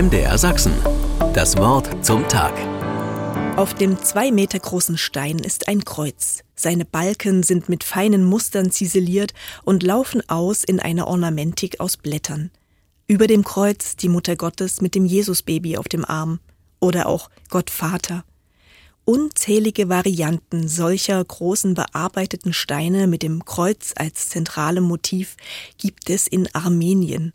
MDR Sachsen. Das Wort zum Tag. Auf dem zwei Meter großen Stein ist ein Kreuz. Seine Balken sind mit feinen Mustern ziseliert und laufen aus in eine Ornamentik aus Blättern. Über dem Kreuz die Mutter Gottes mit dem Jesusbaby auf dem Arm. Oder auch Gott Vater. Unzählige Varianten solcher großen bearbeiteten Steine mit dem Kreuz als zentralem Motiv gibt es in Armenien.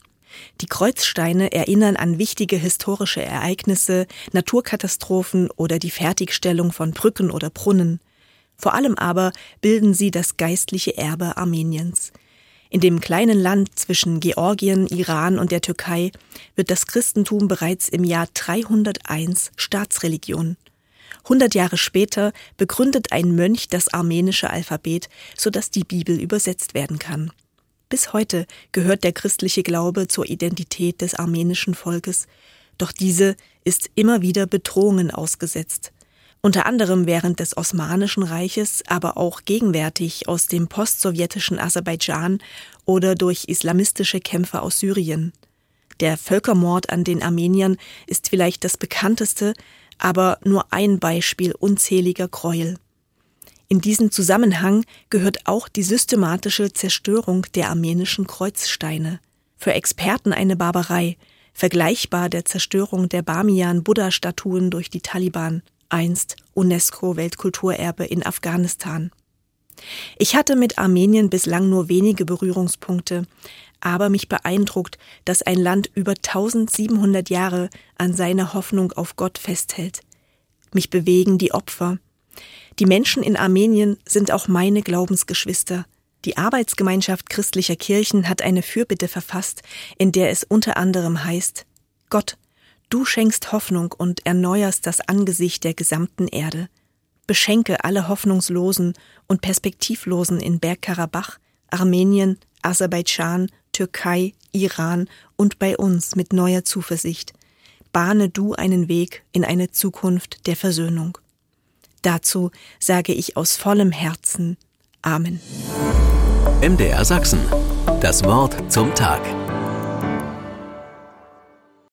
Die Kreuzsteine erinnern an wichtige historische Ereignisse, Naturkatastrophen oder die Fertigstellung von Brücken oder Brunnen. Vor allem aber bilden sie das geistliche Erbe Armeniens. In dem kleinen Land zwischen Georgien, Iran und der Türkei wird das Christentum bereits im Jahr 301 Staatsreligion. Hundert Jahre später begründet ein Mönch das armenische Alphabet, sodass die Bibel übersetzt werden kann. Bis heute gehört der christliche Glaube zur Identität des armenischen Volkes, doch diese ist immer wieder Bedrohungen ausgesetzt. Unter anderem während des Osmanischen Reiches, aber auch gegenwärtig aus dem postsowjetischen Aserbaidschan oder durch islamistische Kämpfer aus Syrien. Der Völkermord an den Armeniern ist vielleicht das bekannteste, aber nur ein Beispiel unzähliger Gräuel. In diesen Zusammenhang gehört auch die systematische Zerstörung der armenischen Kreuzsteine. Für Experten eine Barbarei, vergleichbar der Zerstörung der Bamiyan-Buddha-Statuen durch die Taliban, einst UNESCO-Weltkulturerbe in Afghanistan. Ich hatte mit Armenien bislang nur wenige Berührungspunkte, aber mich beeindruckt, dass ein Land über 1700 Jahre an seiner Hoffnung auf Gott festhält. Mich bewegen die Opfer, die Menschen in Armenien sind auch meine Glaubensgeschwister. Die Arbeitsgemeinschaft christlicher Kirchen hat eine Fürbitte verfasst, in der es unter anderem heißt Gott, du schenkst Hoffnung und erneuerst das Angesicht der gesamten Erde. Beschenke alle Hoffnungslosen und Perspektivlosen in Bergkarabach, Armenien, Aserbaidschan, Türkei, Iran und bei uns mit neuer Zuversicht. Bahne du einen Weg in eine Zukunft der Versöhnung. Dazu sage ich aus vollem Herzen Amen. MDR Sachsen. Das Wort zum Tag.